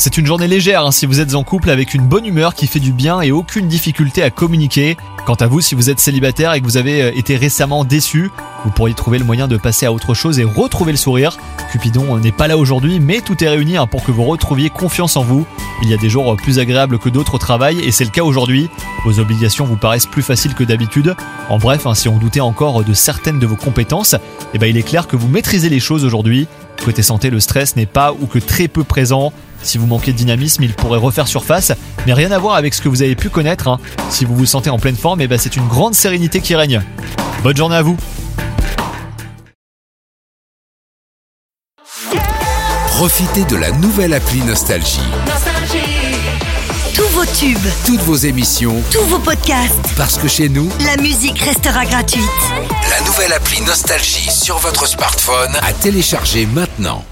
C'est une journée légère hein, si vous êtes en couple avec une bonne humeur qui fait du bien et aucune difficulté à communiquer. Quant à vous, si vous êtes célibataire et que vous avez euh, été récemment déçu, vous pourriez trouver le moyen de passer à autre chose et retrouver le sourire. Cupidon euh, n'est pas là aujourd'hui, mais tout est réuni hein, pour que vous retrouviez confiance en vous. Il y a des jours euh, plus agréables que d'autres au travail et c'est le cas aujourd'hui. Vos obligations vous paraissent plus faciles que d'habitude. En bref, hein, si on doutait encore de certaines de vos compétences, eh ben, il est clair que vous maîtrisez les choses aujourd'hui. Côté santé, le stress n'est pas ou que très peu présent. Si vous manquez de dynamisme, il pourrait refaire surface, mais rien à voir avec ce que vous avez pu connaître. hein. Si vous vous sentez en pleine forme, eh ben, c'est une grande sérénité qui règne. Bonne journée à vous Profitez de la nouvelle appli Nostalgie. Tous vos tubes, Toutes vos émissions, tous vos podcasts, parce que chez nous, la musique restera gratuite. la nouvelle appli Nostalgie sur votre smartphone à télécharger maintenant.